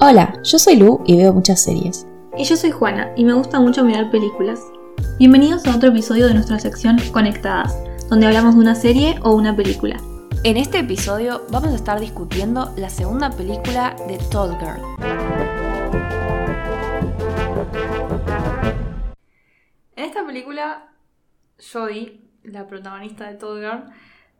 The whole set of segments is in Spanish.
Hola, yo soy Lu y veo muchas series. Y yo soy Juana y me gusta mucho mirar películas. Bienvenidos a otro episodio de nuestra sección Conectadas, donde hablamos de una serie o una película. En este episodio vamos a estar discutiendo la segunda película de Tall Girl. En esta película, Jodie, la protagonista de Tall Girl,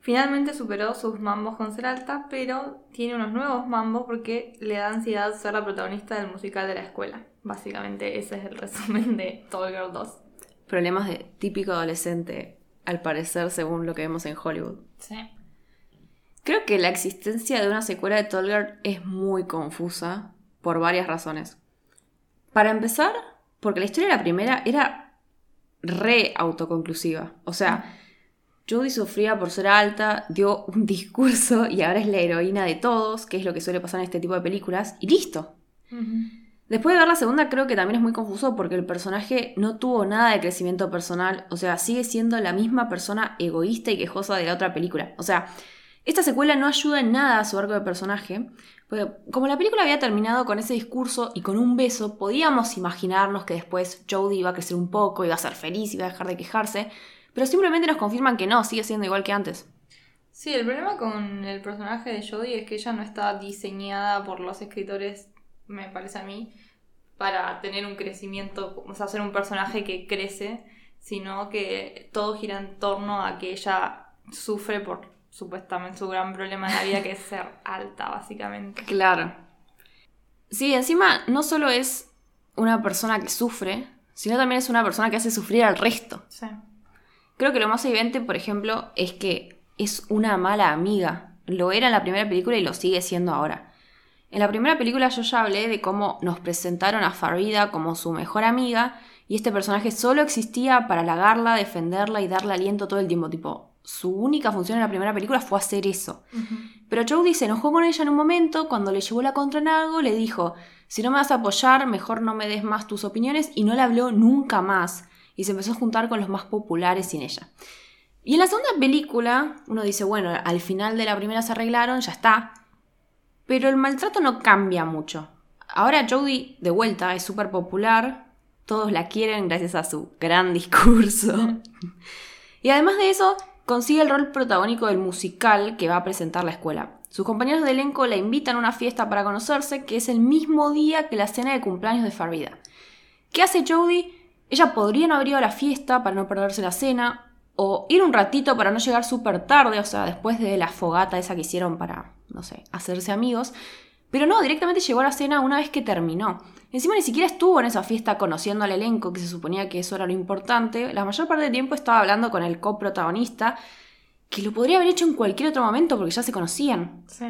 Finalmente superó sus mambos con ser alta, pero tiene unos nuevos mambos porque le da ansiedad ser la protagonista del musical de la escuela. Básicamente ese es el resumen de Tall Girl 2. Problemas de típico adolescente, al parecer, según lo que vemos en Hollywood. Sí. Creo que la existencia de una secuela de Tall Girl es muy confusa por varias razones. Para empezar, porque la historia de la primera era re autoconclusiva. O sea, Judy sufría por ser alta, dio un discurso y ahora es la heroína de todos, que es lo que suele pasar en este tipo de películas, y listo. Después de ver la segunda creo que también es muy confuso porque el personaje no tuvo nada de crecimiento personal, o sea, sigue siendo la misma persona egoísta y quejosa de la otra película. O sea, esta secuela no ayuda en nada a su arco de personaje, porque como la película había terminado con ese discurso y con un beso, podíamos imaginarnos que después Jodie iba a crecer un poco, iba a ser feliz, iba a dejar de quejarse, pero simplemente nos confirman que no, sigue siendo igual que antes. Sí, el problema con el personaje de Jodie es que ella no está diseñada por los escritores, me parece a mí, para tener un crecimiento, o sea, ser un personaje que crece, sino que todo gira en torno a que ella sufre por supuestamente su gran problema en la vida, que es ser alta, básicamente. Claro. Sí, encima no solo es una persona que sufre, sino también es una persona que hace sufrir al resto. Sí. Creo que lo más evidente, por ejemplo, es que es una mala amiga. Lo era en la primera película y lo sigue siendo ahora. En la primera película yo ya hablé de cómo nos presentaron a Farida como su mejor amiga y este personaje solo existía para halagarla, defenderla y darle aliento todo el tiempo. Tipo, su única función en la primera película fue hacer eso. Pero Jodie se enojó con ella en un momento, cuando le llevó la contra en algo, le dijo, si no me vas a apoyar, mejor no me des más tus opiniones y no le habló nunca más y se empezó a juntar con los más populares sin ella. Y en la segunda película, uno dice, bueno, al final de la primera se arreglaron, ya está. Pero el maltrato no cambia mucho. Ahora Jodie, de vuelta, es súper popular, todos la quieren gracias a su gran discurso. y además de eso, consigue el rol protagónico del musical que va a presentar la escuela. Sus compañeros de elenco la invitan a una fiesta para conocerse, que es el mismo día que la cena de cumpleaños de Farida. ¿Qué hace Jodie? Ella podría no haber ido a la fiesta para no perderse la cena, o ir un ratito para no llegar súper tarde, o sea, después de la fogata esa que hicieron para, no sé, hacerse amigos. Pero no, directamente llegó a la cena una vez que terminó. Encima ni siquiera estuvo en esa fiesta conociendo al elenco, que se suponía que eso era lo importante. La mayor parte del tiempo estaba hablando con el coprotagonista, que lo podría haber hecho en cualquier otro momento porque ya se conocían. Sí.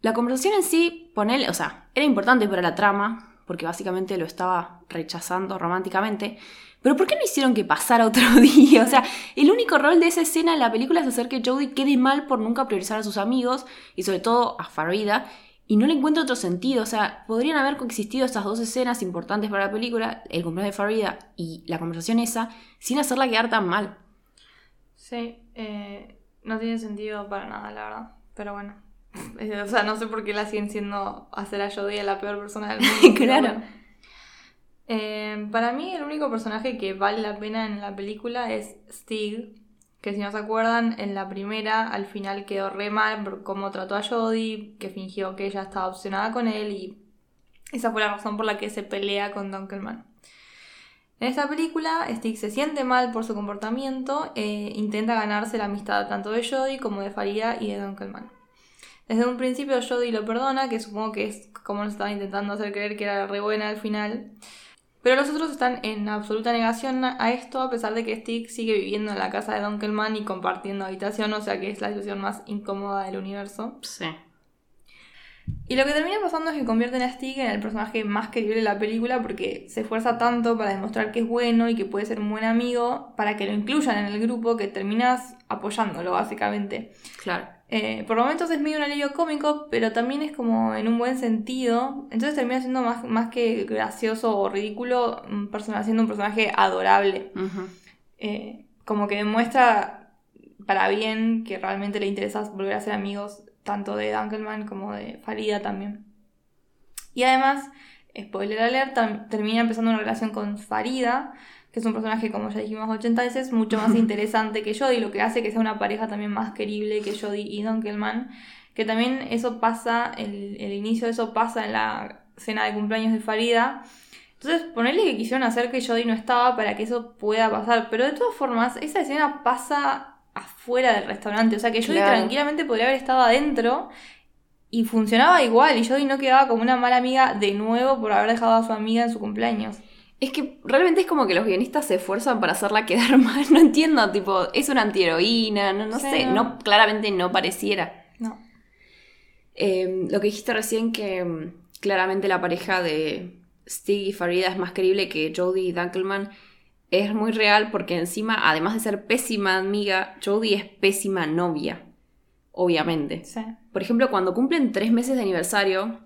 La conversación en sí, ponele, o sea, era importante para la trama, porque básicamente lo estaba rechazando románticamente. Pero ¿por qué no hicieron que pasara otro día? O sea, el único rol de esa escena en la película es hacer que Jodie quede mal por nunca priorizar a sus amigos y sobre todo a Farida. Y no le encuentro otro sentido. O sea, podrían haber coexistido estas dos escenas importantes para la película, el cumpleaños de Farida y la conversación esa, sin hacerla quedar tan mal. Sí, eh, no tiene sentido para nada, la verdad. Pero bueno. O sea, no sé por qué la siguen siendo hacer a Jodie la peor persona del mundo. claro. Eh, para mí el único personaje que vale la pena en la película es Stig, que si no se acuerdan, en la primera al final quedó re mal por cómo trató a Jodie, que fingió que ella estaba obsesionada con él y esa fue la razón por la que se pelea con Dunkelman. En esta película, Stig se siente mal por su comportamiento e intenta ganarse la amistad tanto de Jodie como de Faria y de Dunkelman. Desde un principio Jodie lo perdona, que supongo que es como nos estaba intentando hacer creer que era re buena al final. Pero los otros están en absoluta negación a esto, a pesar de que Stick sigue viviendo en la casa de Dunkelman y compartiendo habitación, o sea que es la situación más incómoda del universo. Sí. Y lo que termina pasando es que convierten a Stick en el personaje más querible de la película porque se esfuerza tanto para demostrar que es bueno y que puede ser un buen amigo para que lo incluyan en el grupo que terminas apoyándolo, básicamente. Claro. Eh, por momentos es medio un alivio cómico, pero también es como en un buen sentido. Entonces termina siendo más, más que gracioso o ridículo, un siendo un personaje adorable. Eh, como que demuestra para bien que realmente le interesa volver a ser amigos tanto de Dunkelman como de Farida también. Y además, spoiler alert, termina empezando una relación con Farida, que es un personaje, como ya dijimos 80 veces, mucho más interesante que Jodie, lo que hace que sea una pareja también más querible que Jodie y Dunkelman. Que también eso pasa, el, el inicio de eso pasa en la cena de cumpleaños de Farida. Entonces, ponerle que quisieron hacer que Jodie no estaba para que eso pueda pasar. Pero de todas formas, esa escena pasa afuera del restaurante. O sea que Jodie Claro. tranquilamente podría haber estado adentro y funcionaba igual. Y Jodie no quedaba como una mala amiga de nuevo por haber dejado a su amiga en su cumpleaños. Es que realmente es como que los guionistas se esfuerzan para hacerla quedar mal. No entiendo, tipo, es una antiheroína, no, no Sí, sé, no. no, claramente no pareciera. No. Eh, lo que dijiste recién que mm, claramente la pareja de Stig y Farida es más creíble que Jodie y Dunkelman es muy real porque encima, además de ser pésima amiga, Jodie es pésima novia, obviamente. Sí. Por ejemplo, cuando cumplen tres meses de aniversario,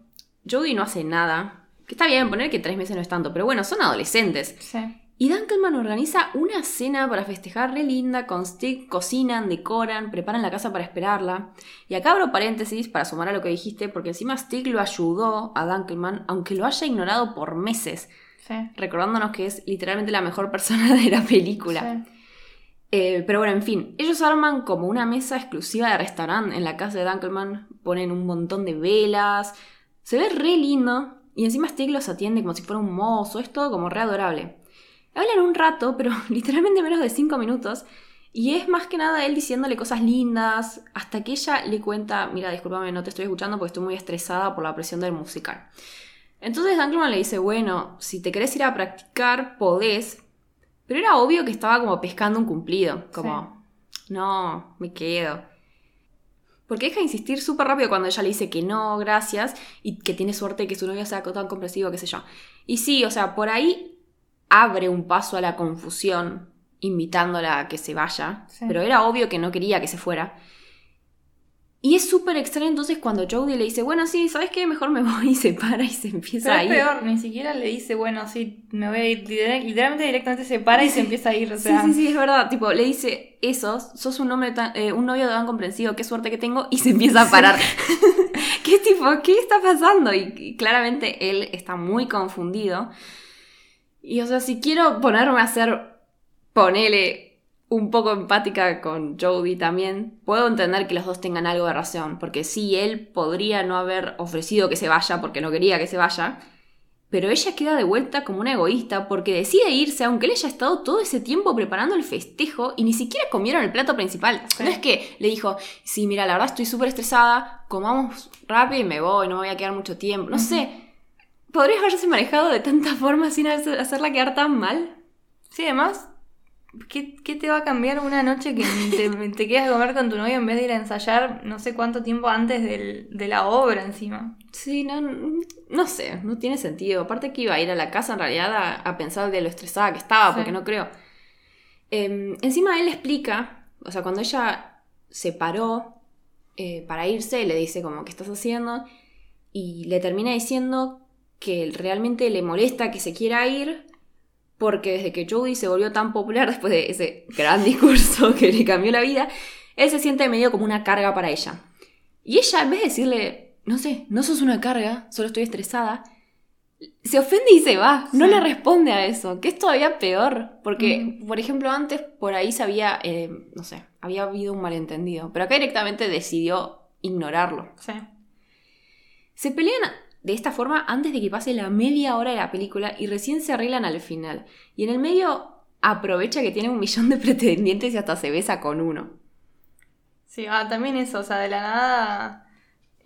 Jodie no hace nada. Que está bien poner que tres meses no es tanto, pero bueno, son adolescentes. Sí. Y Dunkelman organiza una cena para festejar re linda, con Stig cocinan, decoran, preparan la casa para esperarla. Y acá abro paréntesis para sumar a lo que dijiste, porque encima Stig lo ayudó a Dunkelman, aunque lo haya ignorado por meses, Sí. recordándonos que es literalmente la mejor persona de la película. Sí. Eh, pero bueno, en fin, ellos arman como una mesa exclusiva de restaurante en la casa de Dunkelman, ponen un montón de velas, se ve re lindo, y encima Stig los atiende como si fuera un mozo, es todo como re adorable. Hablan un rato, pero literalmente menos de 5 minutos, y es más que nada él diciéndole cosas lindas, hasta que ella le cuenta, mira, discúlpame, no te estoy escuchando porque estoy muy estresada por la presión del musical. Entonces Dunkelman le dice, bueno, si te querés ir a practicar, podés, pero era obvio que estaba como pescando un cumplido, como, no, me quedo. Porque deja de insistir súper rápido cuando ella le dice que no, gracias, y que tiene suerte que su novia sea tan comprensivo, qué sé yo. Y sí, o sea, por ahí abre un paso a la confusión, invitándola a que se vaya, Sí. pero era obvio que no quería que se fuera. Y es súper extraño entonces cuando Jodie le dice, bueno, sí, ¿sabes qué? Mejor me voy y se para y se empieza Pero a es ir. peor, ni siquiera le dice, bueno, sí, me voy a ir. Literal- Literalmente directamente se para y se empieza a ir. O sea, Sí, sí, sí, es verdad. Tipo, le dice eso, sos un, hombre tan- eh, un novio tan comprensivo, qué suerte que tengo, y se empieza a parar. ¿Qué tipo? ¿Qué está pasando? Y, y claramente él está muy confundido. Y o sea, si quiero ponerme a hacer, ponele un poco empática con Jodie también, puedo entender que los dos tengan algo de razón, porque sí, él podría no haber ofrecido que se vaya porque no quería que se vaya, pero ella queda de vuelta como una egoísta porque decide irse aunque él haya estado todo ese tiempo preparando el festejo y ni siquiera comieron el plato principal. Sí. No es que le dijo, sí, mira, la verdad estoy súper estresada, comamos rápido y me voy, no me voy a quedar mucho tiempo. No sé, ¿podrías haberse manejado de tanta forma sin hacer- hacerla quedar tan mal? sí, además, ¿qué, qué te va a cambiar una noche que te, te quedas a comer con tu novio en vez de ir a ensayar no sé cuánto tiempo antes del- de la obra encima? Sí, no, no sé, no tiene sentido. Aparte que iba a ir a la casa en realidad a, a pensar de lo estresada que estaba, Sí. porque no creo. Em, encima él explica, o sea, cuando ella se paró eh, para irse, le dice como, ¿qué estás haciendo? Y le termina diciendo que realmente le molesta que se quiera ir porque desde que Jodie se volvió tan popular después de ese gran discurso que le cambió la vida, él se siente medio como una carga para ella. Y ella, en vez de decirle, no sé, no sos una carga, solo estoy estresada, se ofende y se va. No Sí. le responde a eso, que es todavía peor. Porque, por ejemplo, antes por ahí se había, eh, no sé, había habido un malentendido. Pero acá directamente decidió ignorarlo. Sí. Se pelean de esta forma antes de que pase la media hora de la película y recién se arreglan al final. Y en el medio aprovecha que tiene un millón de pretendientes y hasta se besa con uno. Sí, ah, también eso, o sea, de la nada.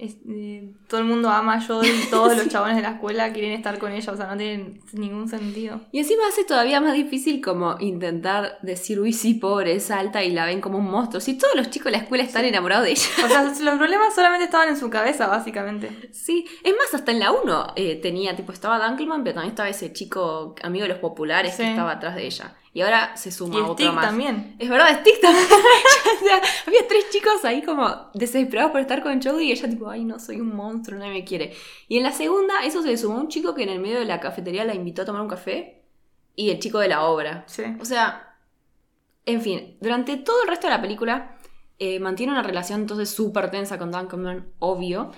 Es- eh, todo el mundo ama a Jodie y todos los chabones de la escuela quieren estar con ella, o sea, no tiene ningún sentido. Y encima hace todavía más difícil como intentar decir, uy, sí, pobre, es alta y la ven como un monstruo. Si todos los chicos de la escuela están enamorados de ella. O sea, los problemas solamente estaban en su cabeza, básicamente. Sí, es más, hasta en la 1 eh, tenía, tipo, estaba Dunkelman, pero también estaba ese chico amigo de los populares que estaba atrás de ella. Y ahora se suma Y otro Stick más. también. Es verdad, Stick también. o sea, había tres chicos ahí como desesperados por estar con Jodie y ella tipo, ay no, soy un monstruo, nadie me quiere. Y en la segunda, eso se le sumó un chico que en el medio de la cafetería la invitó a tomar un café y el chico de la obra. Sí. O sea, en fin, durante todo el resto de la película eh, mantiene una relación entonces súper tensa con Duncan, obvio.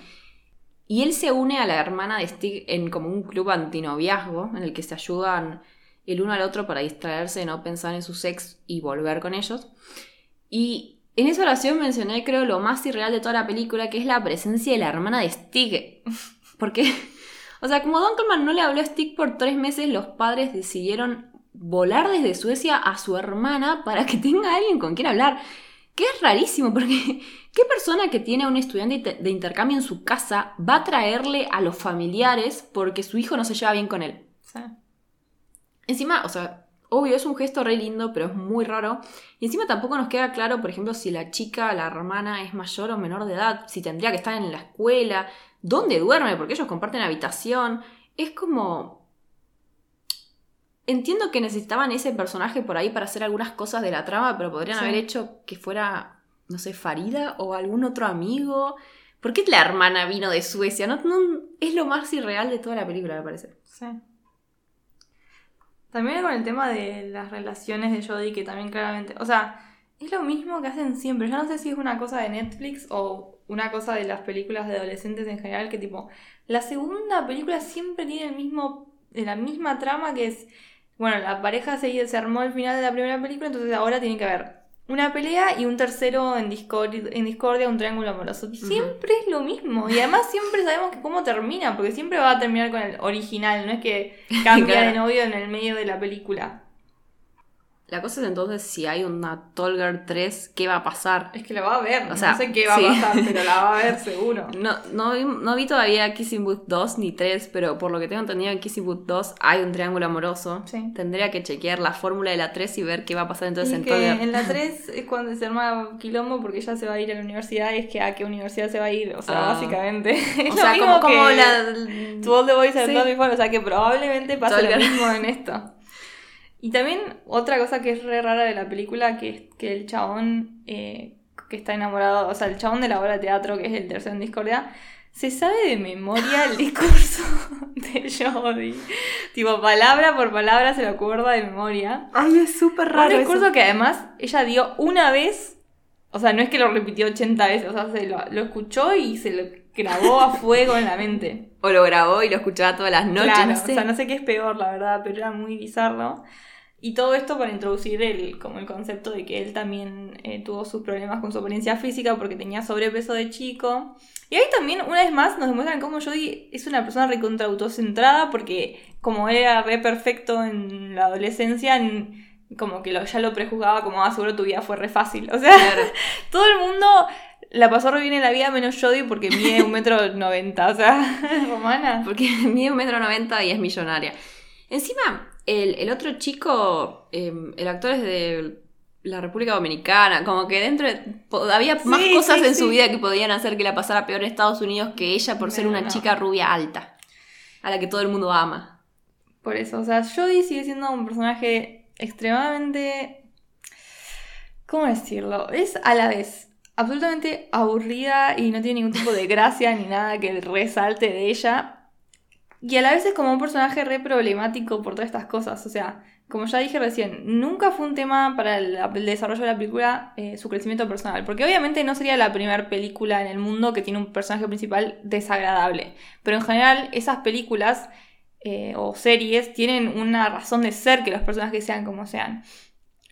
Y él se une a la hermana de Stig en como un club antinoviazgo en el que se ayudan el uno al otro para distraerse no pensar en su sex y volver con ellos. Y en esa oración mencioné, creo, lo más irreal de toda la película, que es la presencia de la hermana de Stig. Porque, o sea, como Dunkelman no le habló a Stig por tres meses, los padres decidieron volar desde Suecia a su hermana para que tenga alguien con quien hablar. Que es rarísimo, porque ¿qué persona que tiene a un estudiante de intercambio en su casa va a traerle a los familiares porque su hijo no se lleva bien con él? Encima, o sea, obvio, es un gesto re lindo, pero es muy raro. Y encima tampoco nos queda claro, por ejemplo, si la chica, la hermana, es mayor o menor de edad, si tendría que estar en la escuela, dónde duerme, porque ellos comparten habitación. Es como... Entiendo que necesitaban ese personaje por ahí para hacer algunas cosas de la trama, pero podrían Sí. haber hecho que fuera, no sé, Farida o algún otro amigo. ¿Por qué la hermana vino de Suecia? No, no- es lo más irreal de toda la película, me parece. Sí. También con el tema de las relaciones de Jodie, que también claramente. O sea, es lo mismo que hacen siempre. Yo no sé si es una cosa de Netflix o una cosa de las películas de adolescentes en general, que tipo. La segunda película siempre tiene el mismo. la misma trama que es. Bueno, la pareja se, se armó al final de la primera película, entonces ahora tiene que haber una pelea y un tercero en, discord- en discordia, un triángulo amoroso. Siempre es lo mismo. Y además siempre sabemos que cómo termina, porque siempre va a terminar con el original, no es que cambia Claro. de novio en el medio de la película. La cosa es entonces si hay una Tolger 3, ¿qué va a pasar? Es que la va a ver, O sea, no sé qué va sí. a pasar, pero la va a ver seguro. No, no, vi, no vi todavía Kissing Booth 2 ni 3, pero por lo que tengo entendido en Kissing Booth 2 hay un triángulo amoroso. Sí. Tendría que chequear la fórmula de la 3 y ver qué va a pasar entonces Y en que Tolger. en la 3 es cuando se arma quilombo porque ella se va a ir a la universidad y es que a qué universidad se va a ir, o sea, Ah. básicamente. O sea, como, como la... To All the Boys I've Sí. Before, o sea que probablemente pase Tolga. lo mismo en esto. Y también otra cosa que es re rara de la película, que es que el chabón eh, que está enamorado, o sea, el chabón de la obra de teatro, que es el tercero en discordia, se sabe de memoria el discurso de Jodie. Tipo, palabra por palabra se lo acuerda de memoria. Ay, es súper Un discurso que además ella dio una vez, o sea, no es que lo repitió 80 veces, o sea, se lo, lo escuchó y se lo grabó a fuego en la mente. O lo grabó y lo escuchaba todas las noches, Claro, no sé. O sea, no sé qué es peor, la verdad, pero era muy bizarro. Y todo esto para introducir el, como el concepto de que él también eh, tuvo sus problemas con su apariencia física porque tenía sobrepeso de chico. Y ahí también, una vez más, nos demuestran cómo Jodie es una persona recontra autocentrada porque como él era re perfecto en la adolescencia, como que lo, ya lo prejuzgaba como, ah, seguro tu vida fue re fácil. O sea, Claro. todo el mundo la pasó re bien en la vida menos Jodie porque mide un metro noventa, o sea, romana. Porque mide un metro noventa y es millonaria. Encima, el, el otro chico, eh, el actor es de la República Dominicana, como que dentro de- había más cosas sí, en su vida que podían hacer que la pasara peor en Estados Unidos que ella por ser una no. chica rubia alta, a la que todo el mundo ama. Por eso, o sea, Jodie sigue siendo un personaje extremadamente... ¿Cómo decirlo? Es a la vez absolutamente aburrida y no tiene ningún tipo de gracia ni nada que resalte de ella. Y a la vez es como un personaje re problemático por todas estas cosas. O sea, como ya dije recién, nunca fue un tema para el, desarrollo de la película eh, su crecimiento personal. Porque obviamente no sería la primera película en el mundo que tiene un personaje principal desagradable. Pero en general esas películas eh, o series tienen una razón de ser que los personajes sean como sean.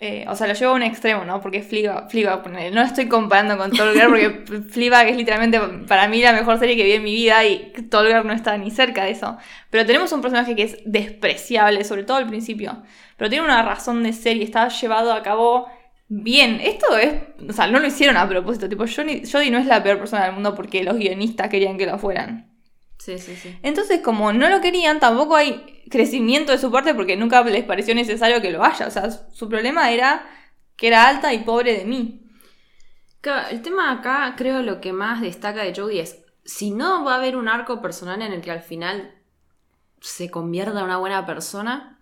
Eh, o sea, lo llevo a un extremo, ¿no? Porque Fleabag, Fleabag, no estoy comparando con Tall Girl porque Fleabag es literalmente para mí la mejor serie que vi en mi vida y Tall Girl no está ni cerca de eso. Pero tenemos un personaje que es despreciable, sobre todo al principio. Pero tiene una razón de ser y está llevado a cabo bien. Esto es, o sea, no lo hicieron a propósito. Tipo, Jodie no es la peor persona del mundo porque los guionistas querían que lo fueran. Sí, sí, sí. Entonces, como no lo querían, tampoco hay crecimiento de su parte porque nunca les pareció necesario que lo haya. O sea, su problema era que era alta y pobre de mí. Claro, el tema acá, creo lo que más destaca de Jodie es, si no va a haber un arco personal en el que al final se convierta en una buena persona,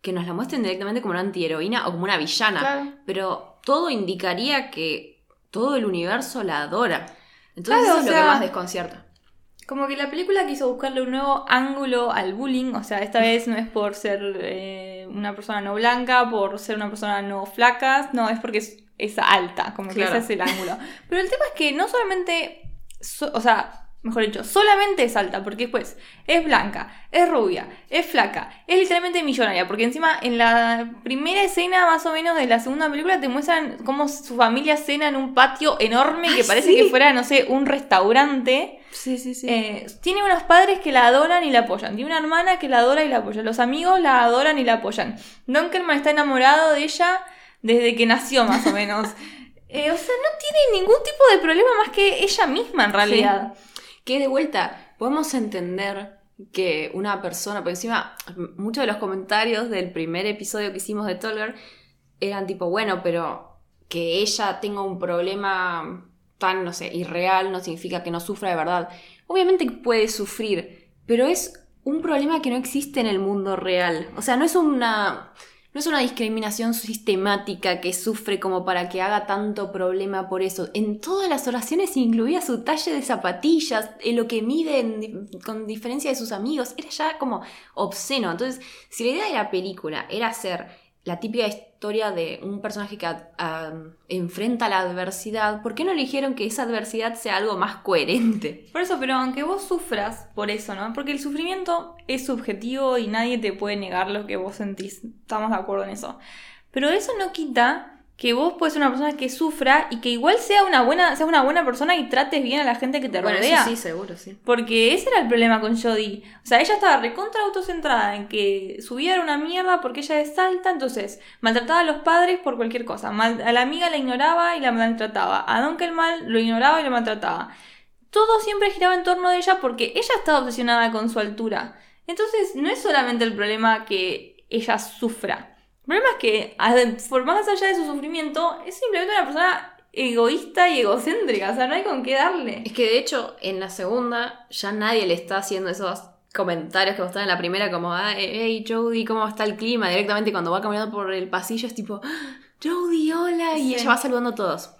que nos la muestren directamente como una antiheroína o como una villana. Claro. Pero todo indicaría que todo el universo la adora. Entonces Claro, eso es o lo que más desconcierta. Como que la película quiso buscarle un nuevo ángulo al bullying. O sea, esta vez no es por ser eh, una persona no blanca, por ser una persona no flaca. No, es porque es, es alta. Como que ese es el ángulo. Pero el tema es que no solamente. so- o sea, mejor dicho, solamente es alta, porque después es blanca, es rubia, es flaca, es literalmente millonaria, porque encima en la primera escena más o menos de la segunda película te muestran cómo su familia cena en un patio enorme que Ay, parece sí. que fuera, no sé, un restaurante. Sí, sí, sí. Eh, tiene unos padres que la adoran y la apoyan. Tiene una hermana que la adora y la apoya. Los amigos la adoran y la apoyan. Dunkelman está enamorado de ella desde que nació, más o menos. Eh, o sea, no tiene ningún tipo de problema más que ella misma, en realidad. Que de vuelta, podemos entender que una persona, por encima, muchos de los comentarios del primer episodio que hicimos de Tolger eran tipo, bueno, pero que ella tenga un problema tan, no sé, irreal no significa que no sufra de verdad. Obviamente puede sufrir, pero es un problema que no existe en el mundo real. O sea, no es una... No es una discriminación sistemática que sufre como para que haga tanto problema por eso. En todas las oraciones incluía su talle de zapatillas, en lo que mide con diferencia de sus amigos. Era ya como obsceno. Entonces, si la idea de la película era hacer la típica historia de un personaje que a- a- enfrenta la adversidad, ¿por qué no eligieron que esa adversidad sea algo más coherente? Por eso, pero aunque vos sufras por eso, ¿no? Porque el sufrimiento es subjetivo y nadie te puede negar lo que vos sentís. Estamos de acuerdo en eso. Pero eso no quita que vos puedes ser una persona que sufra y que igual sea una buena, seas una buena persona y trates bien a la gente que te rodea. seguro, sí. Porque ese era el problema con Jodie. O sea, ella estaba recontra autocentrada en que su vida era una mierda porque ella es alta, entonces maltrataba a los padres por cualquier cosa. Mal- a la amiga la ignoraba y la maltrataba. A Dunkelman lo ignoraba y lo maltrataba. Todo siempre giraba en torno de ella porque ella estaba obsesionada con su altura. Entonces, no es solamente el problema que ella sufra. El problema es que, por más allá de su sufrimiento, es simplemente una persona egoísta y egocéntrica. O sea, no hay con qué darle. Es que de hecho, en la segunda, ya nadie le está haciendo esos comentarios que mostraban en la primera, como, ah, hey, Jodie, ¿cómo está el clima? Directamente cuando va caminando por el pasillo es tipo, "Ah, Jodie, hola, y ella va saludando a todos.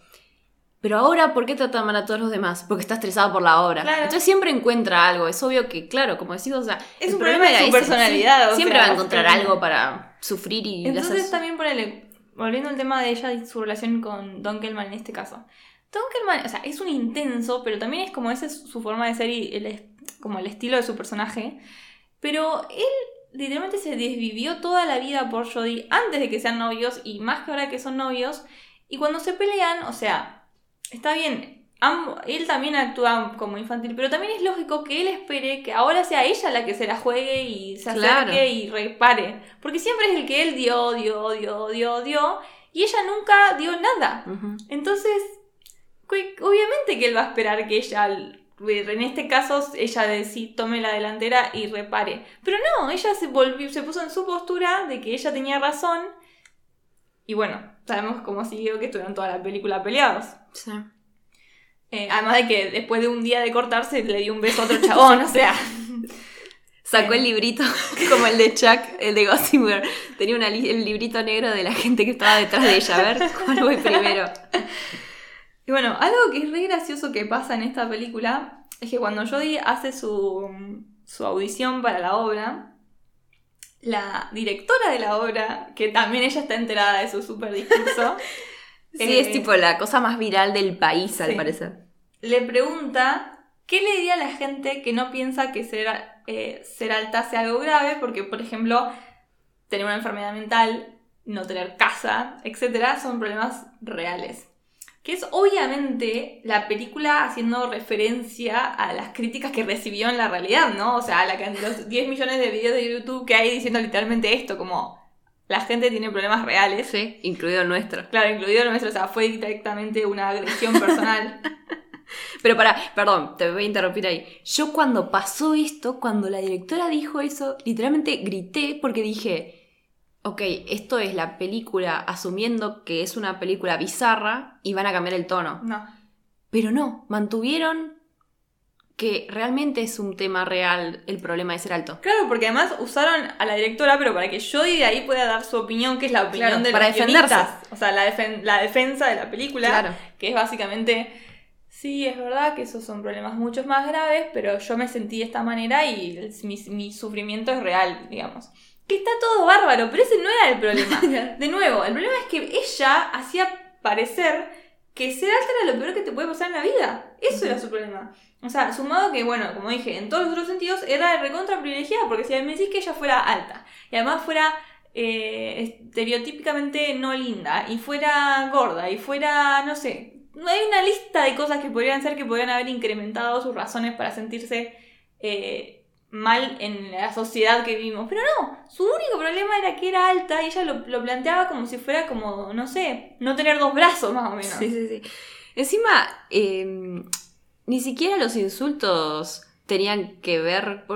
Pero ahora, ¿por qué trata mal a todos los demás? Porque está estresada por la obra. Claro. Entonces siempre encuentra algo. Es obvio que, claro, como decís, o sea, Es un problema de su personalidad, sí. Siempre sea, va a encontrar algo para sufrir y Entonces también ponele, volviendo al tema de ella y su relación con Dunkelman en este caso. Dunkelman, o sea, es un intenso, pero también es como esa es su forma de ser y el, como el estilo de su personaje. Pero él literalmente se desvivió toda la vida por Jodie antes de que sean novios y más que ahora que son novios. Y cuando se pelean, o sea, está bien, él también actúa como infantil, pero también es lógico que él espere que ahora sea ella la que se la juegue y se acerque Claro. y repare. Porque siempre es el que él dio, dio, dio, dio, dio, y ella nunca dio nada. Entonces, obviamente que él va a esperar que ella, en este caso, ella de sí tome la delantera y repare. Pero no, ella se volvió, se puso en su postura de que ella tenía razón. Y bueno, sabemos cómo siguió que estuvieron toda la película peleados. Sí. Eh, además de que después de un día de cortarse le dio un beso a otro chabón, o sea. Sacó el librito, como el de Chuck, el de Gossip Girl. Tenía una li- el librito negro de la gente que estaba detrás de ella. A ver, ¿cuál voy primero? Y bueno, algo que es re gracioso que pasa en esta película es que cuando Jodie hace su, su audición para la obra, la directora de la obra, que también ella está enterada de su super discurso, Sí, Eh, es tipo la cosa más viral del país, al parecer. le pregunta qué le diría a la gente que no piensa que ser, eh, ser alta sea algo grave, porque por ejemplo, tener una enfermedad mental, no tener casa, etcétera, son problemas reales. Que es obviamente la película haciendo referencia a las críticas que recibió en la realidad, ¿no? O sea, a la, los 10 millones de videos de YouTube que hay diciendo literalmente esto, como la gente tiene problemas reales. Sí, incluido el nuestro. Claro, incluido el nuestro, o sea, fue directamente una agresión personal. Pero para, perdón, te voy a interrumpir ahí. Yo cuando pasó esto, cuando la directora dijo eso, literalmente grité porque dije, ok, esto es la película asumiendo que es una película bizarra y van a cambiar el tono. No. Pero no, mantuvieron que realmente es un tema real el problema de ser alto. Claro, porque además usaron a la directora, pero para que Jodie de ahí pueda dar su opinión, que es la opinión Claro, de para los defenderse. O sea, la, defen- la defensa de la película, Claro. que es básicamente, sí, es verdad que esos son problemas mucho más graves, pero yo me sentí de esta manera y el- mi, mi sufrimiento es real, digamos. Que está todo bárbaro, pero ese no era el problema. De nuevo, el problema es que ella hacía parecer que ser alta era lo peor que te puede pasar en la vida. Eso era su problema. O sea, sumado que, bueno, como dije, en todos los otros sentidos era recontra privilegiada, porque si me decís que ella fuera alta y además fuera eh, estereotípicamente no linda y fuera gorda y fuera, no sé, hay una lista de cosas que podrían ser que podrían haber incrementado sus razones para sentirse eh, mal en la sociedad que vivimos. Pero no, su único problema era que era alta y ella lo, lo planteaba como si fuera como, no sé, no tener dos brazos más o menos. Sí, sí, sí. Encima, eh, ni siquiera los insultos tenían que ver.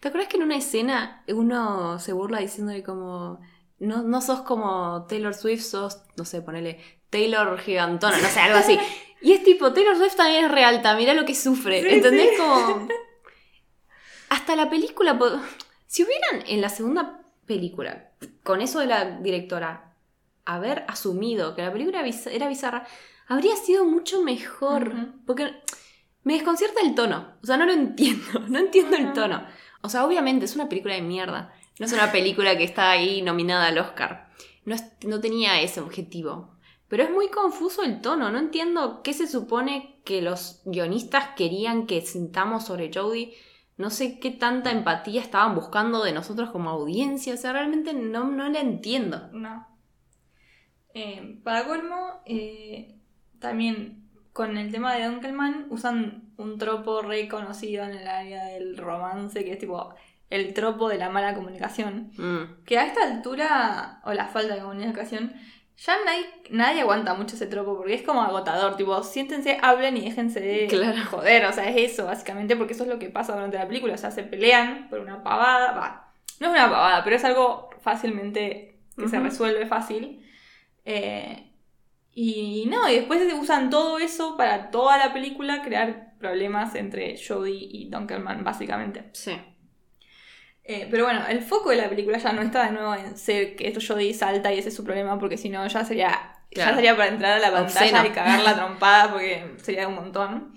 ¿Te acuerdas que en una escena uno se burla diciéndole como. No, no sos como Taylor Swift, sos, no sé, ponele Taylor Gigantona, no sé, algo así. Y es tipo, Taylor Swift también es realta, mira lo que sufre. Sí, ¿Entendés? sí. Como. Hasta la película. Si hubieran en la segunda película, con eso de la directora, haber asumido que la película era bizarra, habría sido mucho mejor. Porque me desconcierta el tono. O sea, no lo entiendo. No entiendo el tono. O sea, obviamente es una película de mierda. No es una película que está ahí nominada al Oscar. No, es- no tenía ese objetivo. Pero es muy confuso el tono. No entiendo qué se supone que los guionistas querían que sintamos sobre Jodie. No sé qué tanta empatía estaban buscando de nosotros como audiencia. O sea, realmente no, no la entiendo. No. Eh, para colmo, eh, también con el tema de Dunkelman usan un tropo reconocido en el área del romance, que es tipo el tropo de la mala comunicación. Mm. Que a esta altura, o la falta de comunicación, ya nadie, nadie aguanta mucho ese tropo porque es como agotador. Tipo, siéntense, hablen y déjense de Claro. joder. O sea, es eso, básicamente, porque eso es lo que pasa durante la película. O sea, se pelean por una pavada. Va, no es una pavada, pero es algo fácilmente que se resuelve fácil. Eh, y no, y después usan todo eso para toda la película crear problemas entre Jodie y Dunkelman, básicamente. Sí. Eh, pero bueno, el foco de la película ya no está de nuevo en ser que esto Jodie salta y ese es su problema, porque si no ya sería, Claro. ya sería para entrar a la pantalla Obsceno. y cagar la trompada porque sería un montón.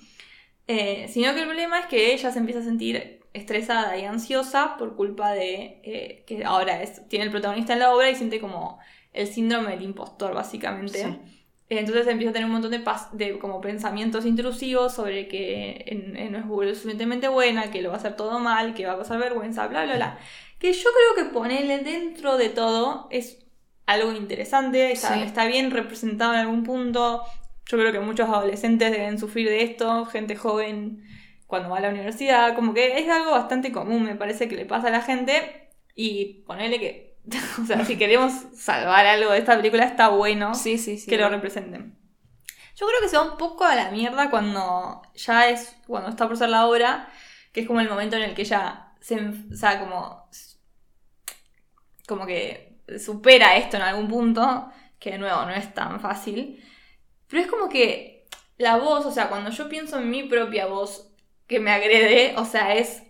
Eh, sino que el problema es que ella se empieza a sentir estresada y ansiosa por culpa de eh, que ahora es, tiene el protagonista en la obra y siente como el síndrome del impostor, básicamente. Sí. Entonces empieza a tener un montón de, de como pensamientos intrusivos sobre que en- en no es lo suficientemente buena, que lo va a hacer todo mal, que va a pasar vergüenza, bla, bla, bla. Que yo creo que ponerle dentro de todo es algo interesante, está, Sí. está bien representado en algún punto. Yo creo que muchos adolescentes deben sufrir de esto, gente joven cuando va a la universidad, como que es algo bastante común, me parece que le pasa a la gente. Y ponerle que, o sea, si queremos salvar algo de esta película, está bueno Sí, sí, sí. que lo representen. Yo creo que se va un poco a la mierda cuando ya es, cuando está por ser la obra, que es como el momento en el que ella se, o sea, como, como que supera esto en algún punto, que de nuevo no es tan fácil, pero es como que la voz, o sea, cuando yo pienso en mi propia voz que me agrede, o sea, es,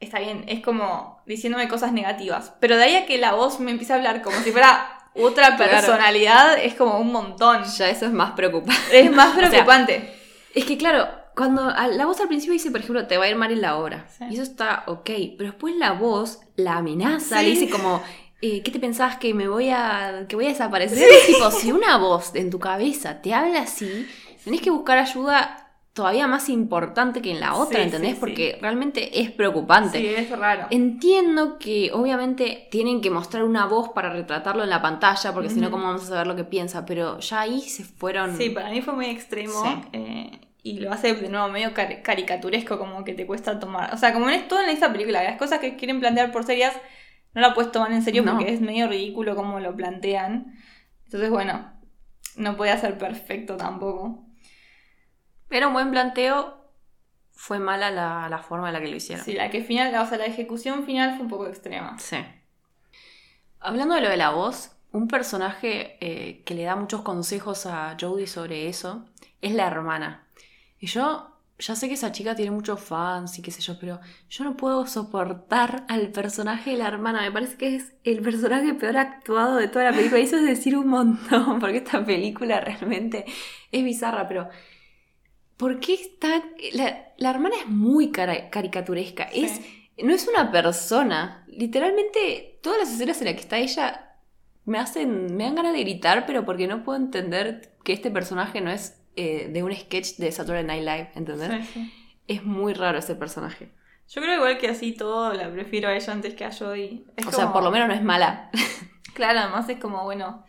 está bien, es como diciéndome cosas negativas, pero de ahí a que la voz me empiece a hablar como si fuera otra Claro. personalidad, es como un montón. Ya eso es más preocupante. Es más sea, preocupante. Es que claro, cuando a- la voz al principio dice, por ejemplo, te va a ir mal en la obra. Sí. Y eso está ok. Pero después la voz la amenaza, Sí. le dice como, eh, ¿qué te pensabas que me voy a. que voy a desaparecer? Es tipo, si una voz en tu cabeza te habla así, tenés que buscar ayuda todavía más importante que en la otra, Sí, ¿entendés? sí, sí. Porque realmente es preocupante. Sí, es raro. Entiendo que obviamente tienen que mostrar una voz para retratarlo en la pantalla, porque si no. ¿cómo vamos a saber lo que piensa? Pero ya ahí se fueron. Sí, para mí fue muy extremo. Sí. eh, y lo hace de nuevo medio cari- caricaturesco, como que te cuesta tomar. O sea, como es- todo en esta película, las cosas que quieren plantear por serias, no la puedes tomar en serio No. porque es medio ridículo como lo plantean. Entonces, bueno, no puede ser perfecto tampoco. Pero un buen planteo fue mala la, la forma en la que lo hicieron. Sí, la que final, o sea, la ejecución final fue un poco extrema. Sí. Hablando de lo de la voz, un personaje eh, que le da muchos consejos a Jodie sobre eso es la hermana. Y yo ya sé que esa chica tiene muchos fans y qué sé yo, pero yo no puedo soportar al personaje de la hermana. Me parece que es el personaje peor actuado de toda la película. Y eso es decir un montón, porque esta película realmente es bizarra, pero ¿por qué está... La, la hermana es muy cara- caricaturesca. Es no es una persona. Literalmente, todas las escenas en las que está ella me hacen, me dan ganas de gritar, pero porque no puedo entender que este personaje no es eh, de un sketch de Saturday Night Live, ¿entendés? Sí, sí. Es muy raro ese personaje. Yo creo igual que así todo la prefiero a ella antes que a Jodie. O sea, por lo menos no es mala. Claro, además es como, bueno,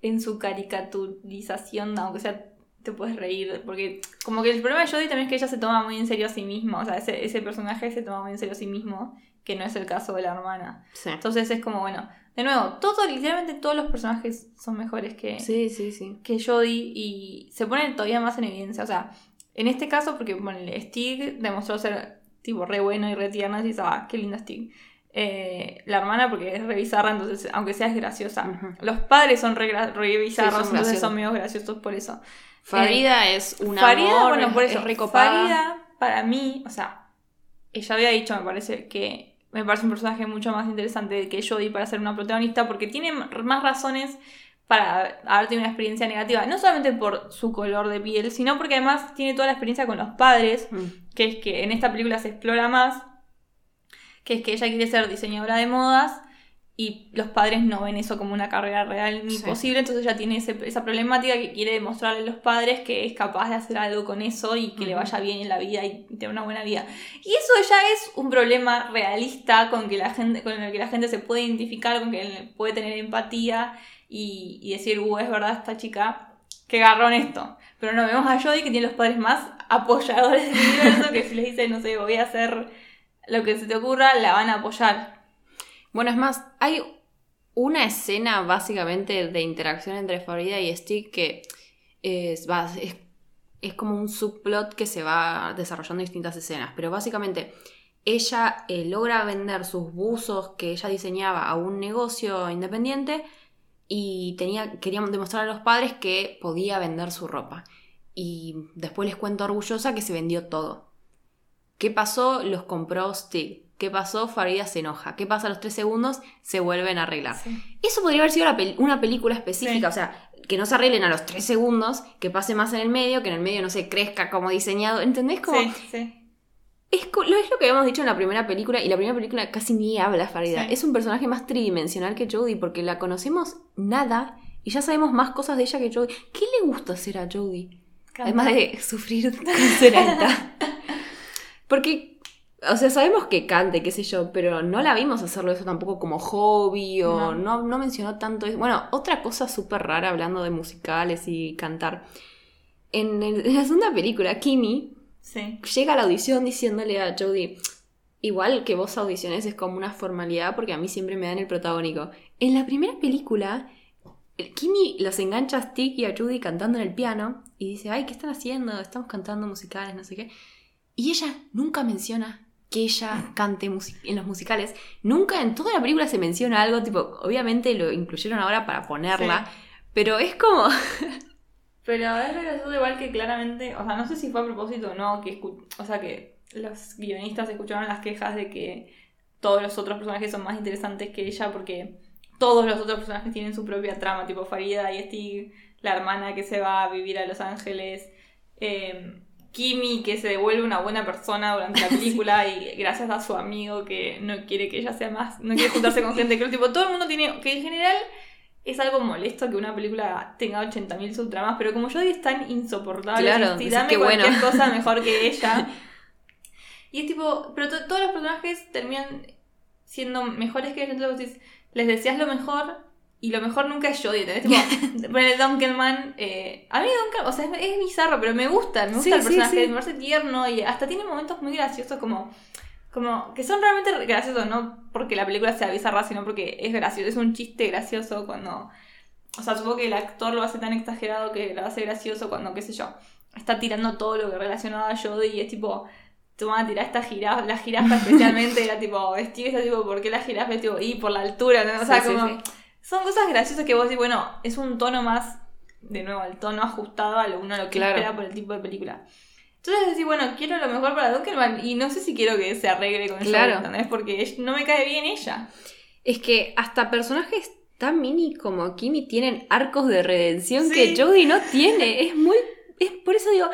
en su caricaturización, aunque sea, te puedes reír. Porque como que el problema de Jodie también es que ella se toma muy en serio a sí misma. O sea, ese, ese personaje se toma muy en serio a sí mismo, que no es el caso de la hermana. Sí. Entonces es como, bueno, de nuevo, todo, literalmente todos los personajes son mejores que, Sí, sí, sí. que Jodie y se ponen todavía más en evidencia. O sea, en este caso, porque bueno, Stig demostró ser tipo re bueno y re tierno, y ah, qué linda Stig. Eh, la hermana, porque es re bizarra, entonces, aunque sea es graciosa. Ujú. Los padres son re, re bizarros, son entonces son medio graciosos por eso. Farida es una Farida, amor, bueno, por es- eso. es recopada. Farida, para mí, o sea, ella había dicho, me parece, que me parece un personaje mucho más interesante que Jodie para ser una protagonista, porque tiene más razones para haber tenido una experiencia negativa. No solamente por su color de piel, sino porque además tiene toda la experiencia con los padres, Mm. que es que en esta película se explora más, que es que ella quiere ser diseñadora de modas y los padres no ven eso como una carrera real ni Sí. posible, entonces ella tiene ese- esa problemática que quiere demostrarle a los padres que es capaz de hacer algo con eso y que le vaya bien en la vida y, y tener una buena vida. Y eso ya es un problema realista con, que la gente, con el que la gente se puede identificar, con que puede tener empatía y, y decir, uh, es verdad esta chica que agarró en esto. Pero no, vemos a Jodie que tiene los padres más apoyadores del universo, que si les dice, no sé, voy a hacer lo que se te ocurra, la van a apoyar. Bueno, es más, hay una escena básicamente de interacción entre Farida y Stick que es, es como un subplot que se va desarrollando en distintas escenas, pero básicamente ella eh, logra vender sus buzos que ella diseñaba a un negocio independiente y tenía, quería demostrar a los padres que podía vender su ropa. Y después les cuento orgullosa que se vendió todo. ¿Qué pasó? Los compró Stig. ¿Qué pasó? Farida se enoja. ¿Qué pasa a los tres segundos? Se vuelven a arreglar. Eso podría haber sido pel- una película específica, Sí. o sea, que no se arreglen a los tres segundos, que pase más en el medio, que en el medio no se crezca como diseñado. ¿Entendés? Como, Sí, sí. es, es lo que habíamos dicho en la primera película, y la primera película casi ni habla Farida. Sí. Es un personaje más tridimensional que Jodie, porque la conocemos nada y ya sabemos más cosas de ella que Jodie. ¿Qué le gusta hacer a Jodie? Además de sufrir cáncer alta. Porque, o sea, sabemos que cante, qué sé yo, pero no la vimos hacerlo eso tampoco como hobby o no, no, mencionó tanto eso. Bueno, otra cosa súper rara hablando de musicales y cantar. En, el- en la segunda película, Kimi Sí. llega a la audición diciéndole a Jodie, igual que vos audiciones es como una formalidad porque a mí siempre me dan el protagónico. En la primera película, el Kimi los engancha a Stick y a Judy cantando en el piano y dice, ay, ¿qué están haciendo? Estamos cantando musicales, no sé qué. Y ella nunca menciona que ella cante en los musicales. Nunca en toda la película se menciona algo, tipo, obviamente lo incluyeron ahora para ponerla, pero es como... Pero es gracioso igual que claramente, o sea, no sé si fue a propósito o no, que o sea, que los guionistas escucharon las quejas de que todos los otros personajes son más interesantes que ella porque todos los otros personajes tienen su propia trama, tipo Farida y Stig, la hermana que se va a vivir a Los Ángeles, eh, Kimi que se devuelve una buena persona durante la película y gracias a su amigo que no quiere que ella sea más, no quiere juntarse con gente que tipo todo el mundo tiene, que en general es algo molesto que una película tenga 80.000 subtramas, pero como yo es tan insoportable, Claro, si dame bueno. cualquier cosa mejor que ella. Y es tipo, pero to- todos los personajes terminan siendo mejores que ella, entonces les deseas lo mejor y lo mejor nunca es Jodie, ¿entendés? Tipo, poner Dunkelman, eh, a mí Dunkelman, o sea, es, es bizarro, pero me gusta, me gusta Sí, el sí, personaje, sí. me parece tierno y hasta tiene momentos muy graciosos como... Como que son realmente graciosos, no porque la película sea bizarra, sino porque es gracioso, es un chiste gracioso cuando... O sea, supongo que el actor lo hace tan exagerado que lo hace gracioso cuando, qué sé yo, está tirando todo lo que relacionado a Jodie y es tipo, te van a tirar esta jirafa, la jirafa especialmente, era tipo, Steve está tipo, ¿por qué la jirafa? Es tipo, y por la altura, ¿no? O sea, Sí, sí, como... sí. Son cosas graciosas que vos decís, bueno, es un tono más, de nuevo, el tono ajustado a lo uno a lo que Claro. espera por el tipo de película. Entonces decís, bueno, quiero lo mejor para Dunkelman y no sé si quiero que se arregle con Claro. Jodie, ¿entendés? Porque ella- no me cae bien ella. Es que hasta personajes tan mini como Kimi tienen arcos de redención Sí. que Jodie no tiene. Es muy. Es, por eso digo,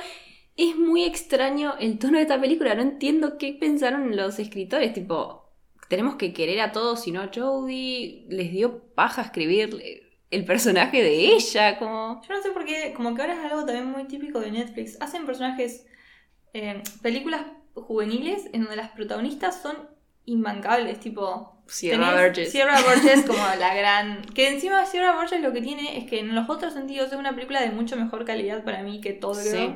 es muy extraño el tono de esta película. No entiendo qué pensaron los escritores. Tipo, tenemos que querer a todos, si no a Jodie. Les dio paja escribir. el personaje de ella, como... Yo no sé por qué, como que ahora es algo también muy típico de Netflix. Hacen personajes, eh, películas juveniles en donde las protagonistas son imbancables, tipo... Sierra Burgess. Sierra Burgess como la gran... Que encima Sierra Burgess lo que tiene es que en los otros sentidos es una película de mucho mejor calidad para mí que todo Sí.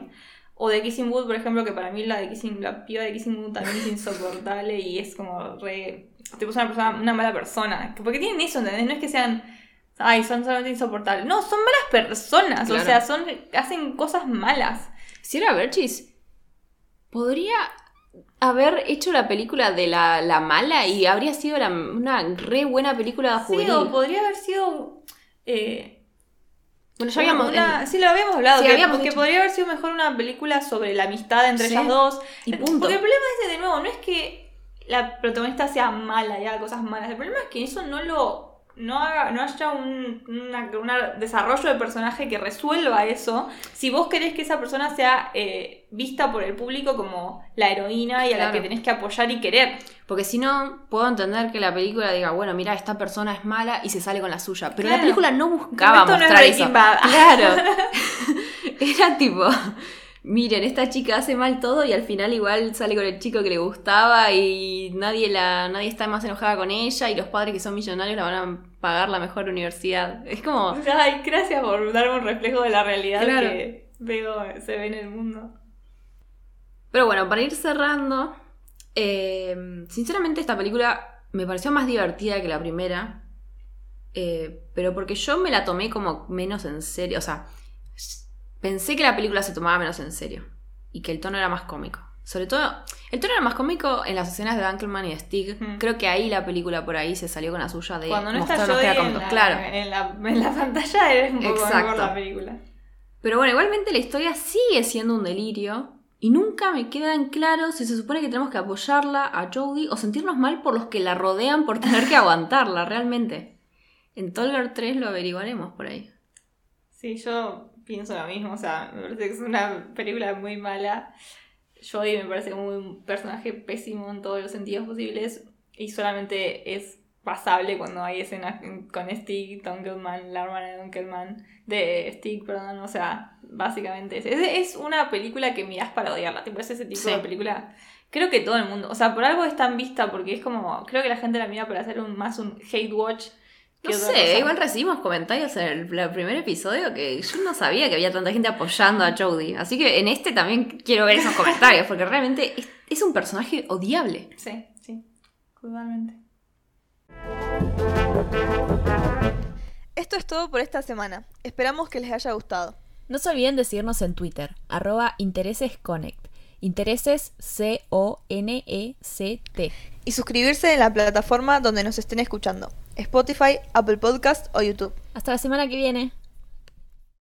O de Kissing Booth, por ejemplo, que para mí la de Kissing, la piba de Kissing Booth también es insoportable y es como re... Tipo, es una persona, una mala persona. Porque tienen eso, ¿entendés? No es que sean... Ay, son solamente insoportables. No, son malas personas. O sea, son hacen cosas malas. Sierra Burgess podría haber hecho la película de la, la mala y habría sido la- una re buena película Sí, juvenil. o podría haber sido... eh, bueno, ya habíamos... una- sí, lo habíamos hablado. Sí, que, habíamos que dicho. podría haber sido mejor una película sobre la amistad entre Sí. ellas dos. Y punto. Porque el problema es, de nuevo, no es que la protagonista sea mala y haga cosas malas. El problema es que eso no lo. No, haga, no haya un una- una desarrollo de personaje que resuelva eso. Si vos querés que esa persona sea eh, vista por el público como la heroína y a la que tenés que apoyar y querer. Porque si no, puedo entender que la película diga, bueno, mira, esta persona es mala y se sale con la suya. Pero la película no buscaba Esto no es mostrar eso. Bad. Claro. Era tipo, miren, esta chica hace mal todo y al final igual sale con el chico que le gustaba y nadie la nadie está más enojada con ella y los padres que son millonarios la van a pagar la mejor universidad. Es como, Ay, gracias por darme un reflejo de la realidad Claro. que veo, se ve en el mundo. Pero bueno, para ir cerrando, eh, sinceramente esta película me pareció más divertida que la primera, eh, pero porque yo me la tomé como menos en serio, o sea, pensé que la película se tomaba menos en serio y que el tono era más cómico. Sobre todo, el tono era más cómico en las escenas de Dunkelman y de Stig. Mm. Creo que ahí la película por ahí se salió con la suya de Cuando no está Jodie en la, Claro. en, la, en la pantalla es un poco Exacto. mejor la película. Pero bueno, igualmente la historia sigue siendo un delirio y nunca me queda en claro si se supone que tenemos que apoyarla a Jodie o sentirnos mal por los que la rodean por tener que aguantarla realmente. En Tolgar 3 lo averiguaremos por ahí. Sí, yo pienso lo mismo, o sea, me parece que es una película muy mala. Jodie me parece como un personaje pésimo en todos los sentidos posibles y solamente es pasable cuando hay escenas con Stig, Dunkelman, la hermana de Dunkelman, de Stig, perdón, o sea, básicamente es, es, una película que mirás para odiarla, tipo, es ese tipo Sí. de película. Creo que todo el mundo, o sea, por algo es tan vista porque es como, creo que la gente la mira para hacer un, más un hate watch. No sé, cosa. igual recibimos comentarios en el, el primer episodio que yo no sabía que había tanta gente apoyando a Jodie. Así que en este también quiero ver esos comentarios porque realmente es, es un personaje odiable. Sí, sí, totalmente. Esto es todo por esta semana. Esperamos que les haya gustado. No se olviden de seguirnos en Twitter, arroba interesesconnect. Intereses C-O-N-E-C-T. Y suscribirse en la plataforma donde nos estén escuchando. Spotify, Apple Podcast o YouTube. Hasta la semana que viene.